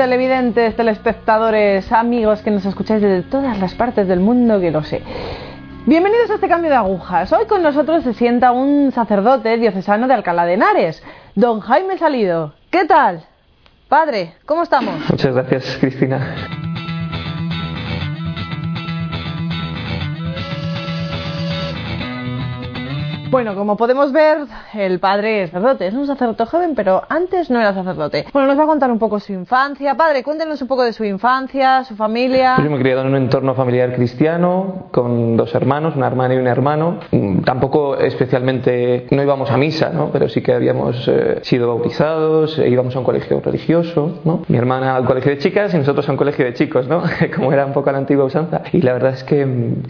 televidentes, telespectadores, amigos que nos escucháis desde todas las partes del mundo, que lo sé. Bienvenidos a este cambio de agujas. Hoy con nosotros se sienta un sacerdote diocesano de Alcalá de Henares, don Jaime Salido. ¿Qué tal? Padre, ¿cómo estamos? Muchas gracias, Cristina. Bueno, como podemos ver, el padre es sacerdote, es un sacerdote joven, pero antes no era sacerdote. Bueno, nos va a contar un poco su infancia. Padre, cuéntenos un poco de su infancia, su familia. Pues yo me he criado en un entorno familiar cristiano, con dos hermanos, una hermana y un hermano. Tampoco especialmente, no íbamos a misa, ¿no? Pero sí que habíamos eh, sido bautizados, e íbamos a un colegio religioso, ¿no? Mi hermana al colegio de chicas y nosotros a un colegio de chicos, ¿no? Como era un poco la antigua usanza. Y la verdad es que, mm,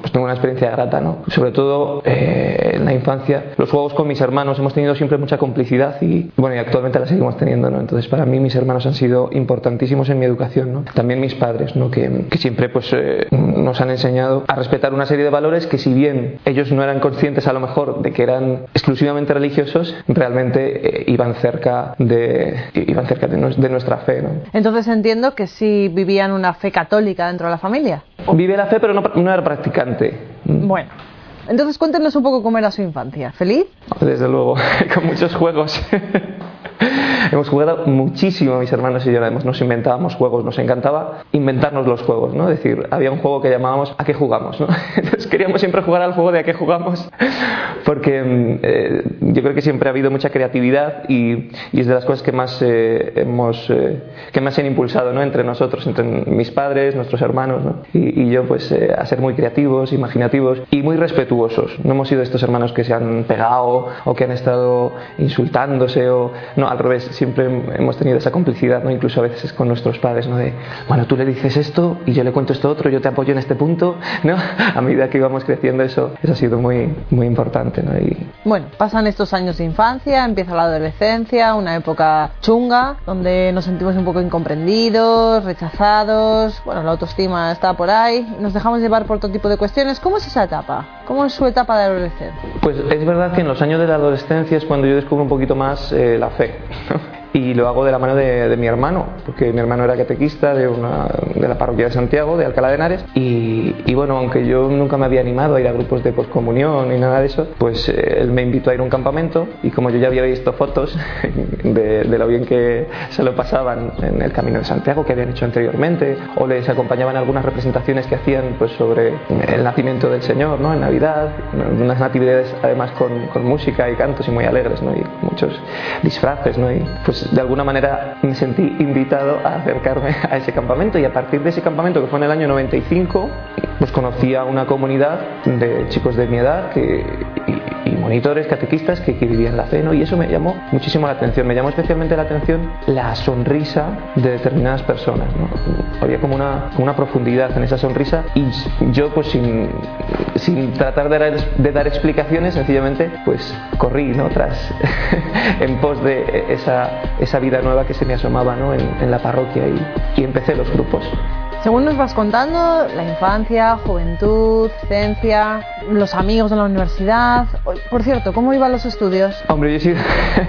pues tengo una experiencia grata, ¿no? Sobre todo... Eh, en la infancia, los juegos con mis hermanos, hemos tenido siempre mucha complicidad y bueno, y actualmente la seguimos teniendo, ¿no? Entonces para mí mis hermanos han sido importantísimos en mi educación, ¿no? También mis padres, ¿no? Que, que siempre pues eh, nos han enseñado a respetar una serie de valores que si bien ellos no eran conscientes a lo mejor de que eran exclusivamente religiosos, realmente eh, iban cerca de iban cerca de, de nuestra fe, ¿no? Entonces entiendo que sí vivían una fe católica dentro de la familia. Vive la fe, pero no, no era practicante. Bueno. Entonces cuéntenos un poco cómo era su infancia. ¿Feliz? Desde luego, con muchos juegos. Hemos jugado muchísimo mis hermanos y yo, nos inventábamos juegos, nos encantaba inventarnos los juegos, ¿no? Es decir, había un juego que llamábamos ¿A qué jugamos? ¿no? Entonces queríamos siempre jugar al juego de ¿A qué jugamos? Porque eh, yo creo que siempre ha habido mucha creatividad y, es de las cosas que más eh, hemos, eh, que más han impulsado, ¿no? Entre nosotros, entre mis padres, nuestros hermanos, ¿no? y, y, yo, pues, a ser muy creativos, imaginativos y muy respetuosos. No hemos sido estos hermanos que se han pegado o que han estado insultándose o... No, al revés, siempre hemos tenido esa complicidad, ¿no? incluso a veces con nuestros padres, ¿no? de, bueno, tú le dices esto y yo le cuento esto otro, yo te apoyo en este punto, ¿no? a medida que íbamos creciendo eso, eso ha sido muy, muy importante. ¿no? Y... Bueno, pasan estos años de infancia, empieza la adolescencia, una época chunga, donde nos sentimos un poco incomprendidos, rechazados, bueno, la autoestima está por ahí, nos dejamos llevar por todo tipo de cuestiones. ¿Cómo es esa etapa? ¿Cómo es su etapa de adolescencia? Pues es verdad que en los años de la adolescencia es cuando yo descubro un poquito más eh, la fe y lo hago de la mano de, de, mi hermano, porque mi hermano era catequista de, una, de la parroquia de Santiago, de Alcalá de Henares, y, y, bueno, aunque yo nunca me había animado a ir a grupos de poscomunión ni nada de eso, pues eh, él me invitó a ir a un campamento y como yo ya había visto fotos de, de, lo bien que se lo pasaban en el Camino de Santiago que habían hecho anteriormente, o les acompañaban algunas representaciones que hacían pues sobre el nacimiento del Señor, ¿no? En Navidad, unas natividades además con, con música y cantos y muy alegres, ¿no? Y muchos disfraces, ¿no? Y pues de alguna manera me sentí invitado a acercarme a ese campamento y a partir de ese campamento que fue en el año 95 pues conocí a una comunidad de chicos de mi edad que, y, monitores, catequistas que, que, vivían la fe y eso me llamó muchísimo la atención, me llamó especialmente la atención la sonrisa de determinadas personas, había como una, una, profundidad en esa sonrisa y yo pues sin, sin tratar de dar, de dar explicaciones sencillamente pues corrí ¿no? tras en pos de esa esa vida nueva que se me asomaba ¿no? en, en, la parroquia y, y, empecé los grupos. Según nos vas contando, la infancia, juventud, ciencia, los amigos de la universidad. Por cierto, ¿cómo iban los estudios? Hombre, yo he sido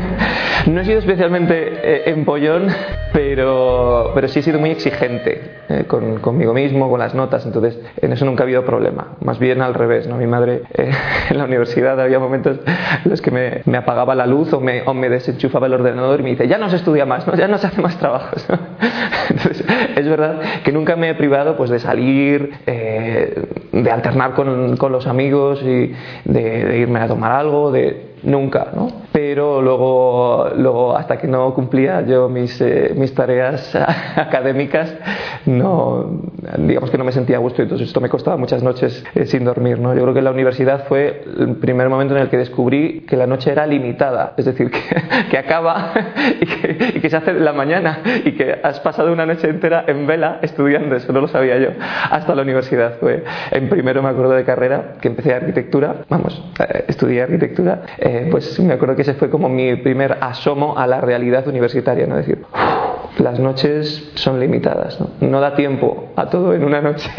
no he sido especialmente eh, empollón, pero, pero sí he sido muy exigente eh, con, conmigo mismo, con las notas, entonces en eso nunca ha habido problema. Más bien al revés, ¿no? Mi madre eh, en la universidad había momentos en los que me, me apagaba la luz o me, o me, desenchufaba el ordenador y me dice, ya no se estudia más, ¿no? ya no se hace más trabajos. ¿no? Entonces, es verdad que nunca me he privado pues, de salir, eh, de alternar con, con, los amigos y de, de irme a tomar algo, de nunca, ¿no? Pero luego, luego hasta que no cumplía yo mis, eh, mis tareas académicas, no, digamos que no me sentía a gusto, entonces esto me costaba muchas noches eh, sin dormir, ¿no? Yo creo que la universidad fue el primer momento en el que descubrí que la noche era limitada, es decir, que, que acaba y que, y que, se hace la mañana y que has pasado una noche entera en vela estudiando, eso no lo sabía yo, hasta la universidad. Fue en primero me acuerdo de carrera, que empecé arquitectura, vamos, eh, estudié arquitectura, eh, pues me acuerdo que ese fue como mi primer asomo a la realidad universitaria, ¿no? Es decir, las noches son limitadas, ¿no? no da tiempo a todo en una noche.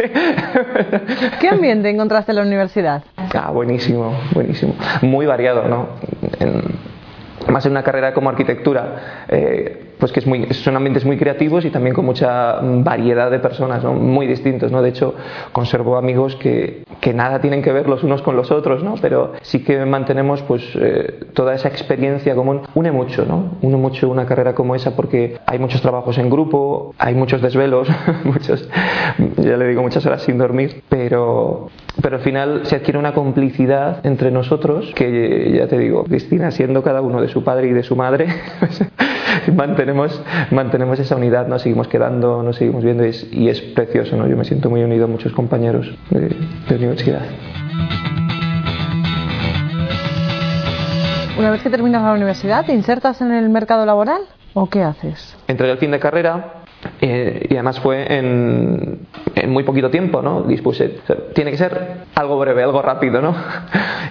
¿Qué ambiente encontraste en la universidad? Ah, buenísimo, buenísimo. Muy variado, ¿no? En, más en una carrera como arquitectura. Eh, pues que es muy, son ambientes muy creativos y también con mucha variedad de personas, ¿no? muy distintos. ¿no? De hecho, conservo amigos que, que nada tienen que ver los unos con los otros, ¿no? pero sí que mantenemos pues, eh, toda esa experiencia común. Une mucho, ¿no? une mucho una carrera como esa porque hay muchos trabajos en grupo, hay muchos desvelos, muchos, ya le digo, muchas horas sin dormir, pero, pero al final se adquiere una complicidad entre nosotros que ya te digo, Cristina siendo cada uno de su padre y de su madre, pues, mantenemos, mantenemos esa unidad, nos seguimos quedando, nos seguimos viendo y es, y es precioso, ¿no? yo me siento muy unido a muchos compañeros de, de universidad. Una vez que terminas la universidad, ¿te insertas en el mercado laboral o qué haces? Entré al fin de carrera eh, y además fue en, en, muy poquito tiempo, ¿no? Dispuse. tiene que ser algo breve, algo rápido, ¿no?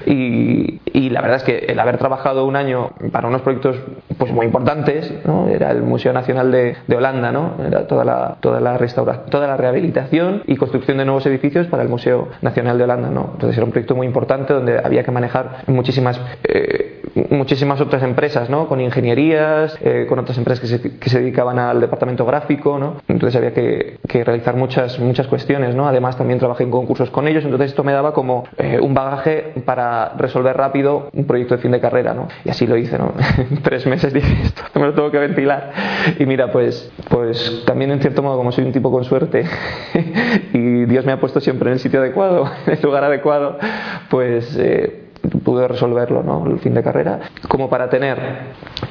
Y, y, la verdad es que el haber trabajado un año para unos proyectos pues muy importantes, ¿no? Era el Museo Nacional de, de Holanda, ¿no? Era toda la, toda la restauración, toda la rehabilitación y construcción de nuevos edificios para el Museo Nacional de Holanda, ¿no? Entonces era un proyecto muy importante donde había que manejar muchísimas eh, muchísimas otras empresas, ¿no? Con ingenierías, eh, con otras empresas que se, que se dedicaban al departamento gráfico, ¿no? Entonces había que, que, realizar muchas, muchas cuestiones, ¿no? Además también trabajé en concursos con ellos, entonces esto me daba como eh, un bagaje para resolver rápido un proyecto de fin de carrera, ¿no? Y así lo hice, ¿no? tres meses dije, esto me lo tengo que ventilar. Y mira, pues, pues también en cierto modo, como soy un tipo con suerte y Dios me ha puesto siempre en el sitio adecuado, en el lugar adecuado, pues... Eh, pude resolverlo ¿no? el fin de carrera como para tener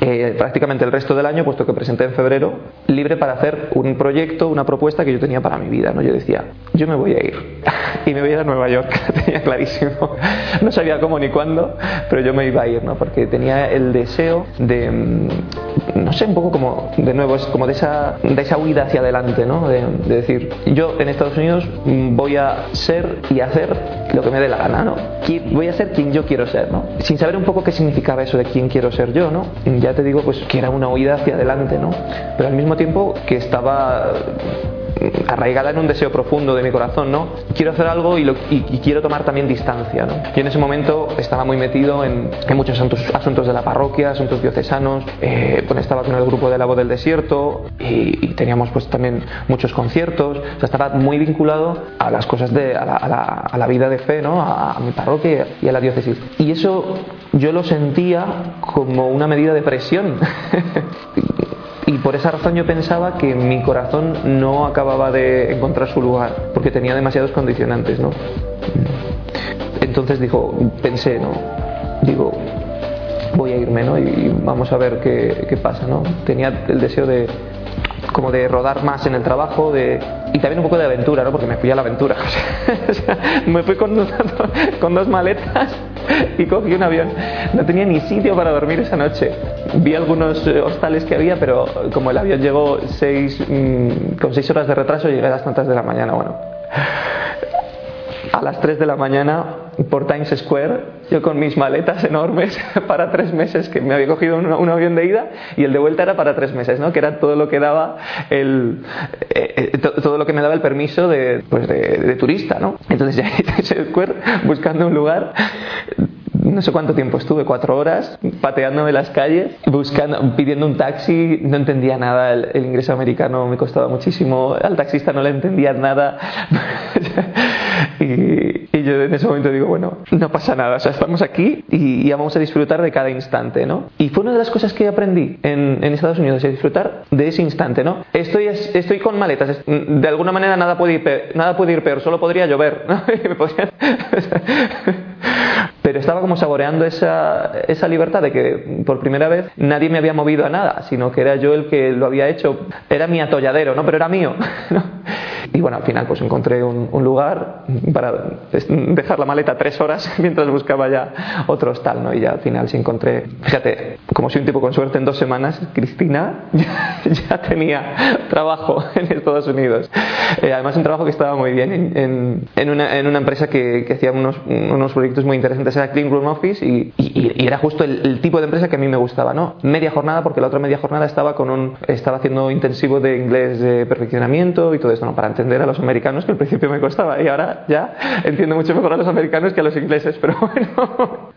eh, prácticamente el resto del año puesto que presenté en febrero libre para hacer un proyecto una propuesta que yo tenía para mi vida ¿no? yo decía yo me voy a ir y me voy a ir a Nueva York tenía clarísimo no sabía cómo ni cuándo pero yo me iba a ir ¿no? porque tenía el deseo de mm, no sé un poco como de nuevo es como de esa, de esa huida hacia adelante ¿no? de, de decir yo en Estados Unidos voy a ser y hacer lo que me dé la gana ¿no? voy a ser quien yo quiero ser, ¿no? Sin saber un poco qué significaba eso de quién quiero ser yo, ¿no? Ya te digo, pues que era una huida hacia adelante, ¿no? Pero al mismo tiempo que estaba arraigada en un deseo profundo de mi corazón, ¿no? Quiero hacer algo y, quiero tomar también distancia, ¿no? Yo en ese momento estaba muy metido en, muchos asuntos, de la parroquia, asuntos diocesanos, eh, estaba con el grupo de la voz del desierto y, teníamos pues también muchos conciertos, o sea, estaba muy vinculado a las cosas de, a la vida de fe, ¿no? A, a mi parroquia y a la diócesis. Y eso yo lo sentía como una medida de presión. por esa razón yo pensaba que mi corazón no acababa de encontrar su lugar, porque tenía demasiados condicionantes, ¿no? Entonces dijo, pensé, ¿no? Digo, voy a irme, ¿no? Y vamos a ver qué, pasa, ¿no? Tenía el deseo de como de rodar más en el trabajo de, y también un poco de aventura, ¿no? Porque me fui a la aventura. Me fui con con dos maletas y cogí un avión. No tenía ni sitio para dormir esa noche. Vi algunos hostales que había, pero como el avión llegó seis, mmm, con seis horas de retraso, llegué a las tantas de la mañana. Bueno, a las 3 de la mañana por Times Square, yo con mis maletas enormes para tres meses, que me había cogido un, avión de ida y el de vuelta era para tres meses, ¿no? que era todo lo que daba el, eh, eh, todo lo que me daba el permiso de, pues de, de turista. ¿no? Entonces ya en Times Square buscando un lugar no sé cuánto tiempo estuve, cuatro horas, pateándome las calles, buscando, pidiendo un taxi, no entendía nada, el, ingreso americano me costaba muchísimo, al taxista no le entendía nada. y, yo en ese momento digo, bueno, no pasa nada, o sea, estamos aquí y, y, vamos a disfrutar de cada instante, ¿no? Y fue una de las cosas que aprendí en, Estados Unidos, es disfrutar de ese instante, ¿no? Estoy, estoy con maletas, de alguna manera nada puede ir nada puede ir peor solo podría llover, ¿no? pero estaba como saboreando esa, esa libertad de que por primera vez nadie me había movido a nada, sino que era yo el que lo había hecho, era mi atolladero, ¿no? Pero era mío. Y bueno, al final pues encontré un, un, lugar para dejar la maleta tres horas mientras buscaba ya otro hostal, ¿no? Y ya al final sí encontré, fíjate, como soy un tipo con suerte en dos semanas, Cristina ya, ya tenía trabajo en Estados Unidos. Eh, además un trabajo que estaba muy bien en, en, una, en una, empresa que, que hacía unos, unos, proyectos muy interesantes, era Clean Room Office y, y, y era justo el, el, tipo de empresa que a mí me gustaba, ¿no? Media jornada, porque la otra media jornada estaba con un, estaba haciendo intensivo de inglés de perfeccionamiento y todo esto, ¿no? Para entender a los americanos que al principio me costaba y ahora ya entiendo mucho mejor a los americanos que a los ingleses, pero bueno.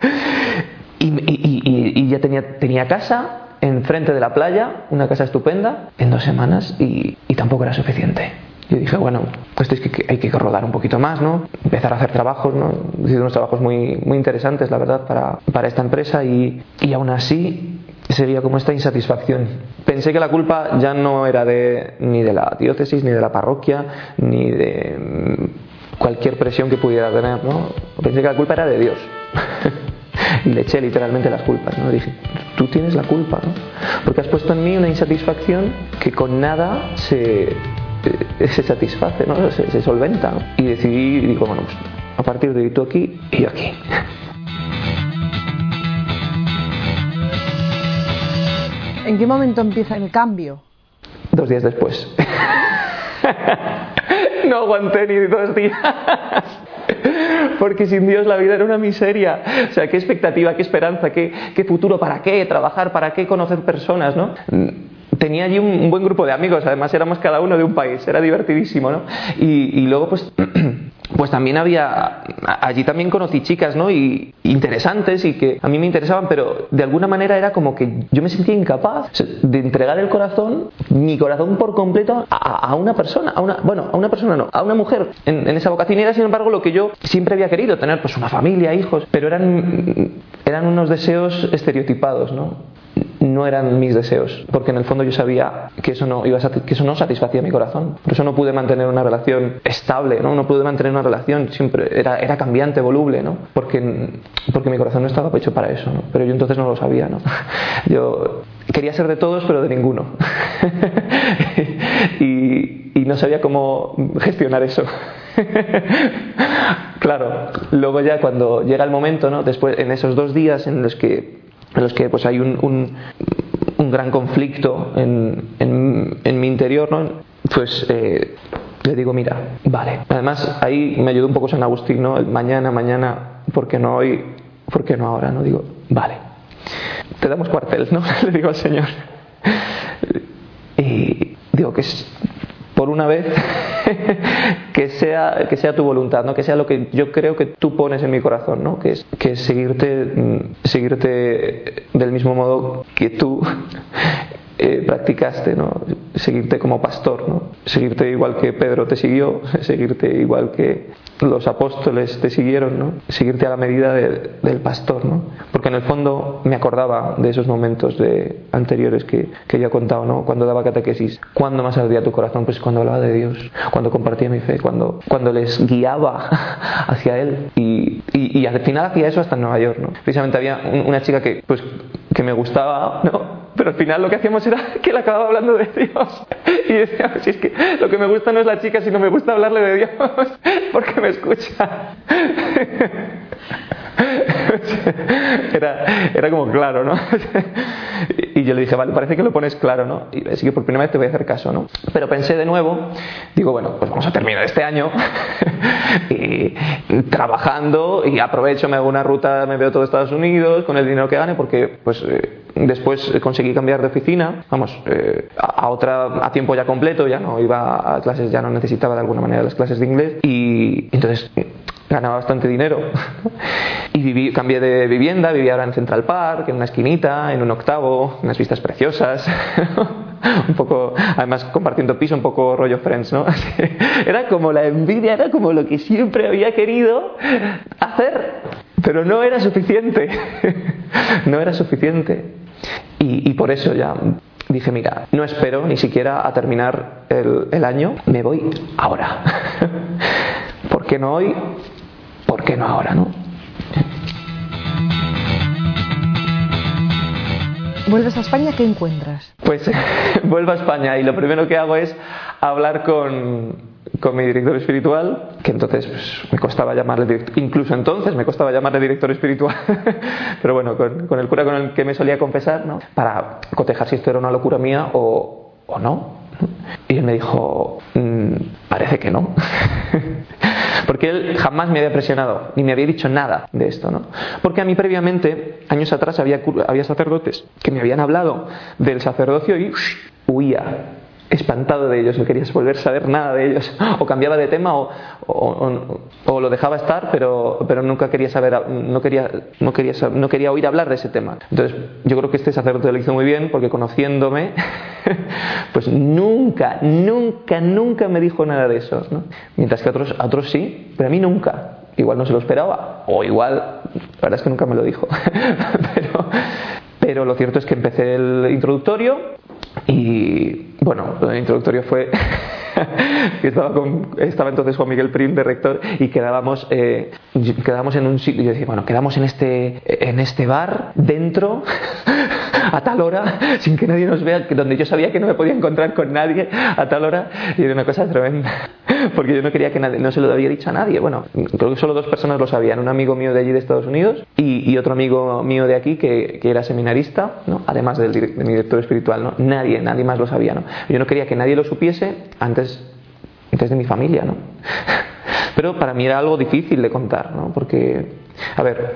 Y, y, y, y ya tenía, tenía casa, enfrente de la playa, una casa estupenda, en dos semanas y, tampoco era suficiente. Yo dije, bueno, esto es que hay que rodar un poquito más, ¿no? Empezar a hacer trabajos, ¿no? Hice unos trabajos muy, muy interesantes, la verdad, para, para esta empresa y, y aún así sería como esta insatisfacción. Pensé que la culpa ya no era de, ni de la diócesis, ni de la parroquia, ni de mm, cualquier presión que pudiera tener, ¿no? Pensé que la culpa era de Dios. y le eché literalmente las culpas, ¿no? Dije, tú tienes la culpa, ¿no? Porque has puesto en mí una insatisfacción que con nada se, eh, se satisface, ¿no? se, solventa. Y decidí, digo, bueno, pues a partir de hoy tú aquí y yo aquí. ¿En qué momento empieza el cambio? Dos días después. no aguanté ni dos días. Porque sin Dios la vida era una miseria. O sea, qué expectativa, qué esperanza, qué, qué futuro, para qué trabajar, para qué conocer personas, ¿no? tenía allí un, buen grupo de amigos, además éramos cada uno de un país, era divertidísimo, ¿no? Y, y luego, pues, pues también había, allí también conocí chicas, ¿no? Y interesantes y que a mí me interesaban, pero de alguna manera era como que yo me sentía incapaz de entregar el corazón, mi corazón por completo, a, una persona, a una, bueno, a una persona no, a una mujer en, esa vocación. Era, sin embargo, lo que yo siempre había querido, tener pues una familia, hijos, pero eran, eran unos deseos estereotipados, ¿no? No eran mis deseos, porque en el fondo yo sabía que eso no, iba a que eso no satisfacía mi corazón. Por eso no pude mantener una relación estable, ¿no? No pude mantener una relación, siempre era, era cambiante, voluble, ¿no? Porque, porque mi corazón no estaba hecho para eso, ¿no? Pero yo entonces no lo sabía, ¿no? Yo quería ser de todos, pero de ninguno. y, y no sabía cómo gestionar eso. claro, luego ya cuando llega el momento, ¿no? Después, en esos dos días en los que en los que pues hay un, un, un gran conflicto en, en, en, mi interior, ¿no? pues eh, le digo, mira, vale. Además, ahí me ayudó un poco San Agustín, ¿no? Mañana, mañana, ¿por qué no hoy? ¿Por qué no ahora? No digo, vale. Te damos cuartel, ¿no? le digo al Señor. Y digo que es por una vez que sea que sea tu voluntad no que sea lo que yo creo que tú pones en mi corazón no que es que es seguirte seguirte del mismo modo que tú eh, practicaste, ¿no? seguirte como pastor, ¿no? seguirte igual que Pedro te siguió, seguirte igual que los apóstoles te siguieron, ¿no? seguirte a la medida de, del pastor, ¿no? porque en el fondo me acordaba de esos momentos de, anteriores que, que ya he contado, ¿no? cuando daba catequesis, cuando más ardía tu corazón, pues cuando hablaba de Dios, cuando compartía mi fe, cuando, cuando les guiaba hacia Él y, y, y al final hacía eso hasta en Nueva York. ¿no? Precisamente había una chica que, pues, que me gustaba, ¿no? Pero al final lo que hacíamos era que él acababa hablando de Dios. Y decía, si es que lo que me gusta no es la chica, sino me gusta hablarle de Dios, porque me escucha. Era, era como claro, ¿no? Y yo le dije, vale, parece que lo pones claro, ¿no? Y así que por primera vez te voy a hacer caso, ¿no? Pero pensé de nuevo, digo, bueno, pues vamos a terminar este año y trabajando y aprovecho, me hago una ruta, me veo todo Estados Unidos con el dinero que gane, porque pues eh, después conseguí cambiar de oficina, vamos, eh, a otra, a tiempo ya completo, ya no iba a clases, ya no necesitaba de alguna manera las clases de inglés y entonces ganaba bastante dinero y cambié de vivienda, vivía ahora en Central Park, en una esquinita, en un octavo, unas vistas preciosas, un poco, además compartiendo piso, un poco rollo Friends, ¿no? Era como la envidia, era como lo que siempre había querido hacer, pero no era suficiente, no era suficiente. Y, y por eso ya dije, mira, no espero ni siquiera a terminar el, el año, me voy ahora. ¿Por qué no hoy? ¿Por qué no ahora, no? ¿Vuelves a España? ¿Qué encuentras? Pues vuelvo a España y lo primero que hago es hablar con, con mi director espiritual, que entonces pues, me costaba llamarle director, incluso entonces me costaba llamarle director espiritual, pero bueno, con, con, el cura con el que me solía confesar, ¿no? para cotejar si esto era una locura mía o, o no. Y él me dijo, mmm, parece que no. Porque él jamás me había presionado, ni me había dicho nada de esto, ¿no? Porque a mí previamente, años atrás, había, había sacerdotes que me habían hablado del sacerdocio y huía. Espantado de ellos, no quería volver a saber nada de ellos, o cambiaba de tema o, lo dejaba estar, pero, nunca quería saber, no quería, oír hablar de ese tema. Entonces, yo creo que este sacerdote lo hizo muy bien, porque conociéndome, pues nunca, nunca, nunca me dijo nada de eso, ¿no? mientras que a otros, otros sí, pero a mí nunca. Igual no se lo esperaba, o igual, la verdad es que nunca me lo dijo, pero, pero lo cierto es que empecé el introductorio y bueno, el introductorio fue estaba, estaba entonces Juan Miguel Prim de rector y quedábamos, eh, quedábamos en un sitio. Yo decía, bueno, quedamos en este, en este bar, dentro, a tal hora, sin que nadie nos vea, donde yo sabía que no me podía encontrar con nadie a tal hora. Y era una cosa tremenda, porque yo no quería que nadie, no se lo había dicho a nadie. Bueno, creo que solo dos personas lo sabían: un amigo mío de allí de Estados Unidos y, otro amigo mío de aquí que, que era seminarista, ¿no? además del, de mi director espiritual. ¿no? Nadie, nadie más lo sabía. ¿no? Yo no quería que nadie lo supiese antes, antes de mi familia. ¿no? Pero para mí era algo difícil de contar, ¿no? porque, a ver,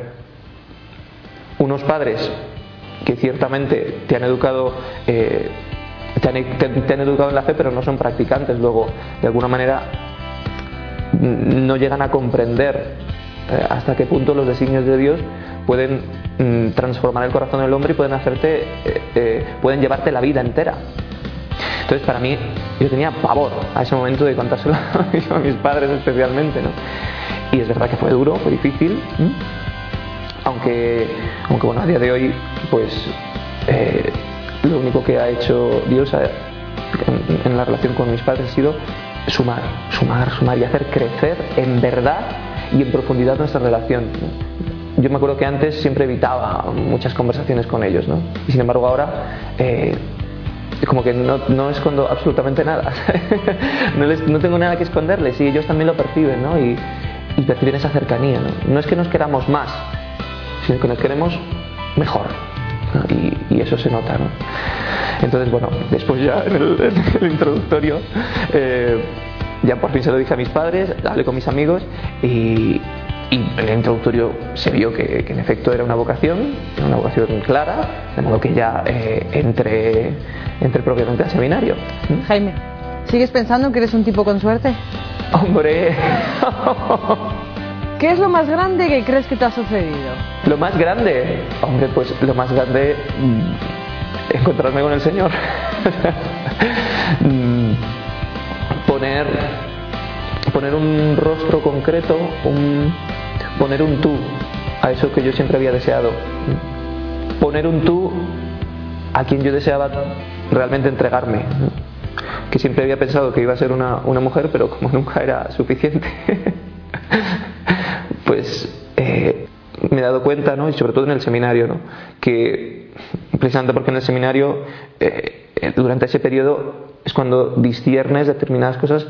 unos padres que ciertamente te han educado eh, te, han, educado en la fe pero no son practicantes. Luego de alguna manera no llegan a comprender eh, hasta qué punto los designios de Dios pueden mm, transformar el corazón del hombre y pueden hacerte eh, pueden llevarte la vida entera. Entonces para mí yo tenía pavor a ese momento de contárselo a mis padres especialmente ¿no? y es verdad que fue duro fue difícil aunque, aunque bueno, a día de hoy, pues eh, lo único que ha hecho Dios en, la relación con mis padres ha sido sumar, sumar, sumar y hacer crecer en verdad y en profundidad nuestra relación. Yo me acuerdo que antes siempre evitaba muchas conversaciones con ellos, ¿no? Y sin embargo ahora eh, como que no, no, escondo absolutamente nada. no, les, no, tengo nada que esconderles y ellos también lo perciben, ¿no? Y, y perciben esa cercanía, ¿no? No es que nos queramos más, sino que nos queremos mejor. Y, eso se nota. ¿no? Entonces, bueno, después ya en el, introductorio, eh, ya por fin se lo dije a mis padres, hablé con mis amigos y, en el introductorio se vio que, en efecto era una vocación, una vocación clara, de modo que ya eh, entré, entré propiamente al seminario. Jaime, ¿sigues pensando que eres un tipo con suerte? Hombre. ¿Qué es lo más grande que crees que te ha sucedido? Lo más grande, hombre, pues lo más grande, mm, encontrarme con el Señor. Mm, poner, poner un rostro concreto, poner un tú a eso que yo siempre había deseado. Poner un tú a quien yo deseaba realmente entregarme. Que siempre había pensado que iba a ser una, una mujer, pero como nunca era suficiente. pues eh, me he dado cuenta, ¿no? y sobre todo en el seminario, ¿no? que precisamente porque en el seminario, eh, durante ese periodo, es cuando disciernes determinadas cosas,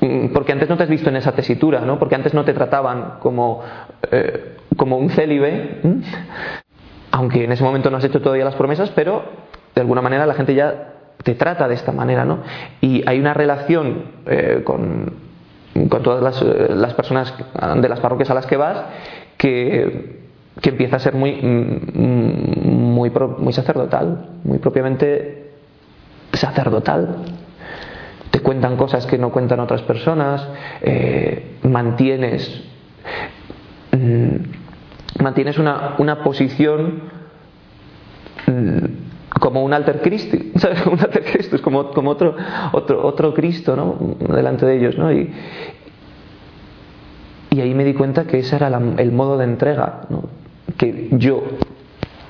mm, porque antes no te has visto en esa tesitura, ¿no? porque antes no te trataban como, eh, como un célibe, aunque en ese momento no has hecho todavía las promesas, pero de alguna manera la gente ya te trata de esta manera, ¿no? Y hay una relación con, con todas las, eh, las, personas de las parroquias a las que vas que, que empieza a ser muy, mm, muy, muy sacerdotal, muy propiamente sacerdotal. Te cuentan cosas que no cuentan otras personas, eh, mantienes, mm, mantienes una, una posición mm, como un alter Cristo, Un alter Cristo, es como, otro, otro, otro Cristo, ¿no? Delante de ellos, ¿no? Y, ahí me di cuenta que ese era el modo de entrega que yo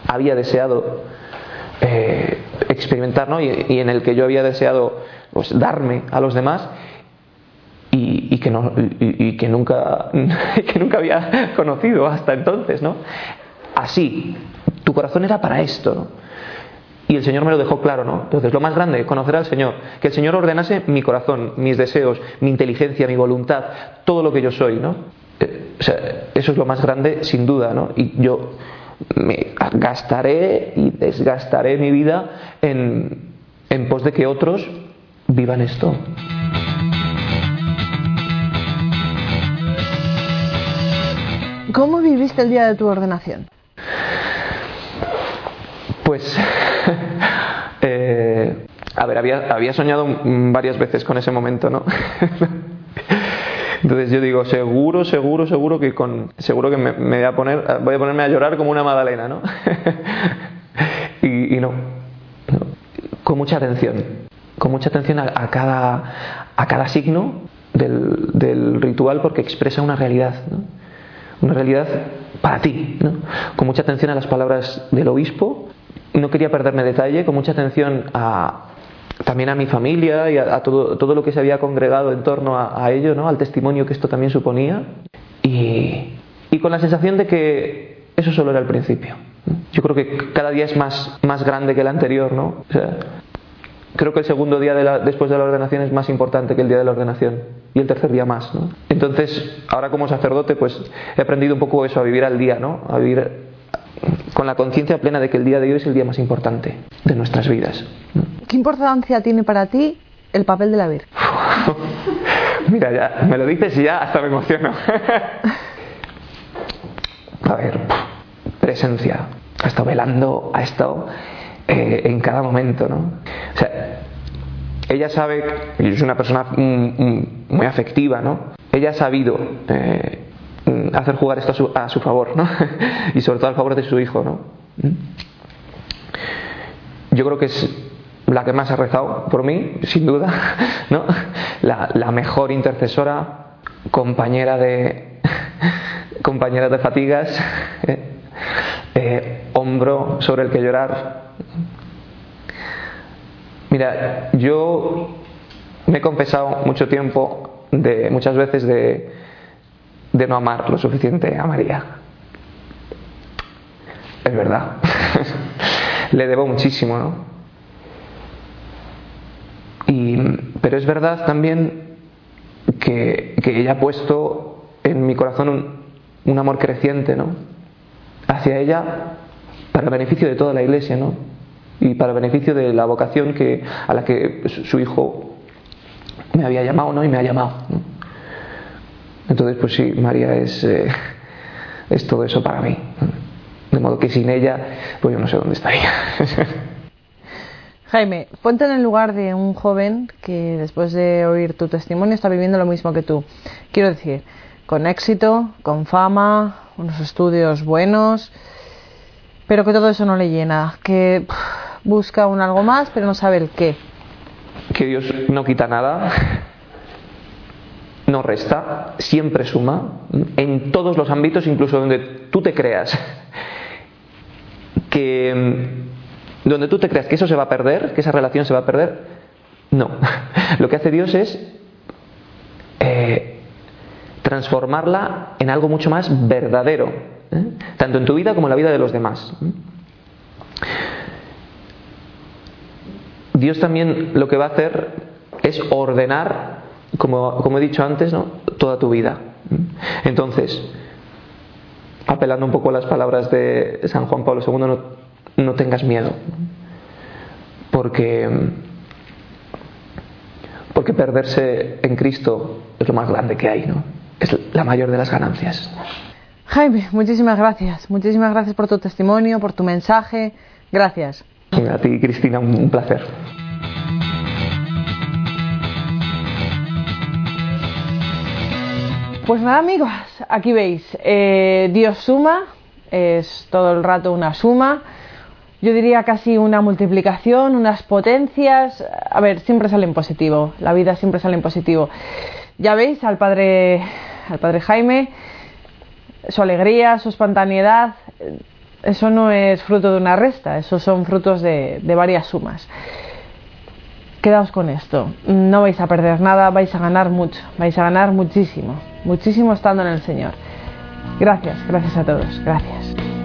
había deseado eh, experimentar, ¿no? Y, en el que yo había deseado pues, darme a los demás y, que, no, nunca, que nunca había conocido hasta entonces, ¿no? Así, tu corazón era para esto, ¿no? Y el Señor me lo dejó claro, ¿no? Entonces, lo más grande, conocer al Señor, que el Señor ordenase mi corazón, mis deseos, mi inteligencia, mi voluntad, todo lo que yo soy, ¿no? Eh, o sea, eso es lo más grande, sin duda, ¿no? Y yo me gastaré y desgastaré mi vida en, en pos de que otros vivan esto. ¿Cómo viviste el día de tu ordenación? Pues eh, A ver, había, soñado varias veces con ese momento, ¿no? Entonces yo digo, seguro, seguro, seguro que con, seguro que me, voy a poner, voy a ponerme a llorar como una magdalena, ¿no? y, no, con mucha atención, con mucha atención a, cada, a cada signo del, del, ritual porque expresa una realidad, ¿no? una realidad para ti, ¿no? con mucha atención a las palabras del obispo. No quería perderme detalle, con mucha atención también a mi familia y a, todo, todo, lo que se había congregado en torno a, ello, ¿no? al testimonio que esto también suponía, y, y, con la sensación de que eso solo era el principio. Yo creo que cada día es más, más grande que el anterior, ¿no? creo que el segundo día después de la ordenación es más importante que el día de la ordenación y el tercer día más. Entonces, ahora como sacerdote, pues he aprendido un poco eso, a vivir al día, ¿no? A vivir con la conciencia plena de que el día de hoy es el día más importante de nuestras vidas. ¿Qué importancia tiene para ti el papel de la Virgen? Mira, ya me lo dices y ya hasta me emociono. A ver, presencia. Ha estado velando, ha estado eh, en cada momento, ¿no? O sea, ella sabe, yo soy una persona muy afectiva, ¿no? Ella ha sabido eh, hacer jugar esto a su, favor, ¿no? y sobre todo al favor de su hijo, ¿no? Yo creo que es la que más ha rezado por mí, sin duda, ¿no? La, mejor intercesora, compañera de compañera de fatigas, ¿eh? Eh, hombro sobre el que llorar. Mira, yo me he confesado mucho tiempo, de, muchas veces, de, de no amar lo suficiente a María. Es verdad. Le debo muchísimo, ¿no? Y, pero es verdad también que, que, ella ha puesto en mi corazón un, un amor creciente, ¿no? Hacia ella para el beneficio de toda la iglesia, ¿no? Y para el beneficio de la vocación que, a la que su hijo me había llamado, ¿no? Y me ha llamado. ¿no? Entonces, pues sí, María es, eh, es todo eso para mí. De modo que sin ella, pues yo no sé dónde estaría. Jaime, ponte en el lugar de un joven que después de oír tu testimonio está viviendo lo mismo que tú. Quiero decir, con éxito, con fama, unos estudios buenos, pero que todo eso no le llena, que busca un algo más, pero no sabe el qué. Que Dios no quita nada, no resta, siempre suma, en todos los ámbitos, incluso donde tú te creas que donde tú te creas que eso se va a perder, que esa relación se va a perder, no. Lo que hace Dios es eh, transformarla en algo mucho más verdadero, ¿eh? tanto en tu vida como en la vida de los demás. Dios también lo que va a hacer es ordenar como, he dicho antes, ¿no? toda tu vida. Entonces, apelando un poco a las palabras de San Juan Pablo II, no, no tengas miedo, porque, porque perderse en Cristo es lo más grande que hay, ¿no? es la mayor de las ganancias. Jaime, muchísimas gracias, muchísimas gracias por tu testimonio, por tu mensaje, gracias. A ti, Cristina, un placer. Pues nada amigos, aquí veis, eh, Dios suma, es todo el rato una suma, yo diría casi una multiplicación, unas potencias, a ver, siempre sale en positivo, la vida siempre sale en positivo. Ya veis al padre, al padre Jaime, su alegría, su espontaneidad, eso no es fruto de una resta, eso son frutos de, de varias sumas quedaos con esto. No vais a perder nada, vais a ganar mucho, vais a ganar muchísimo, muchísimo estando en el Señor. Gracias, gracias a todos, gracias.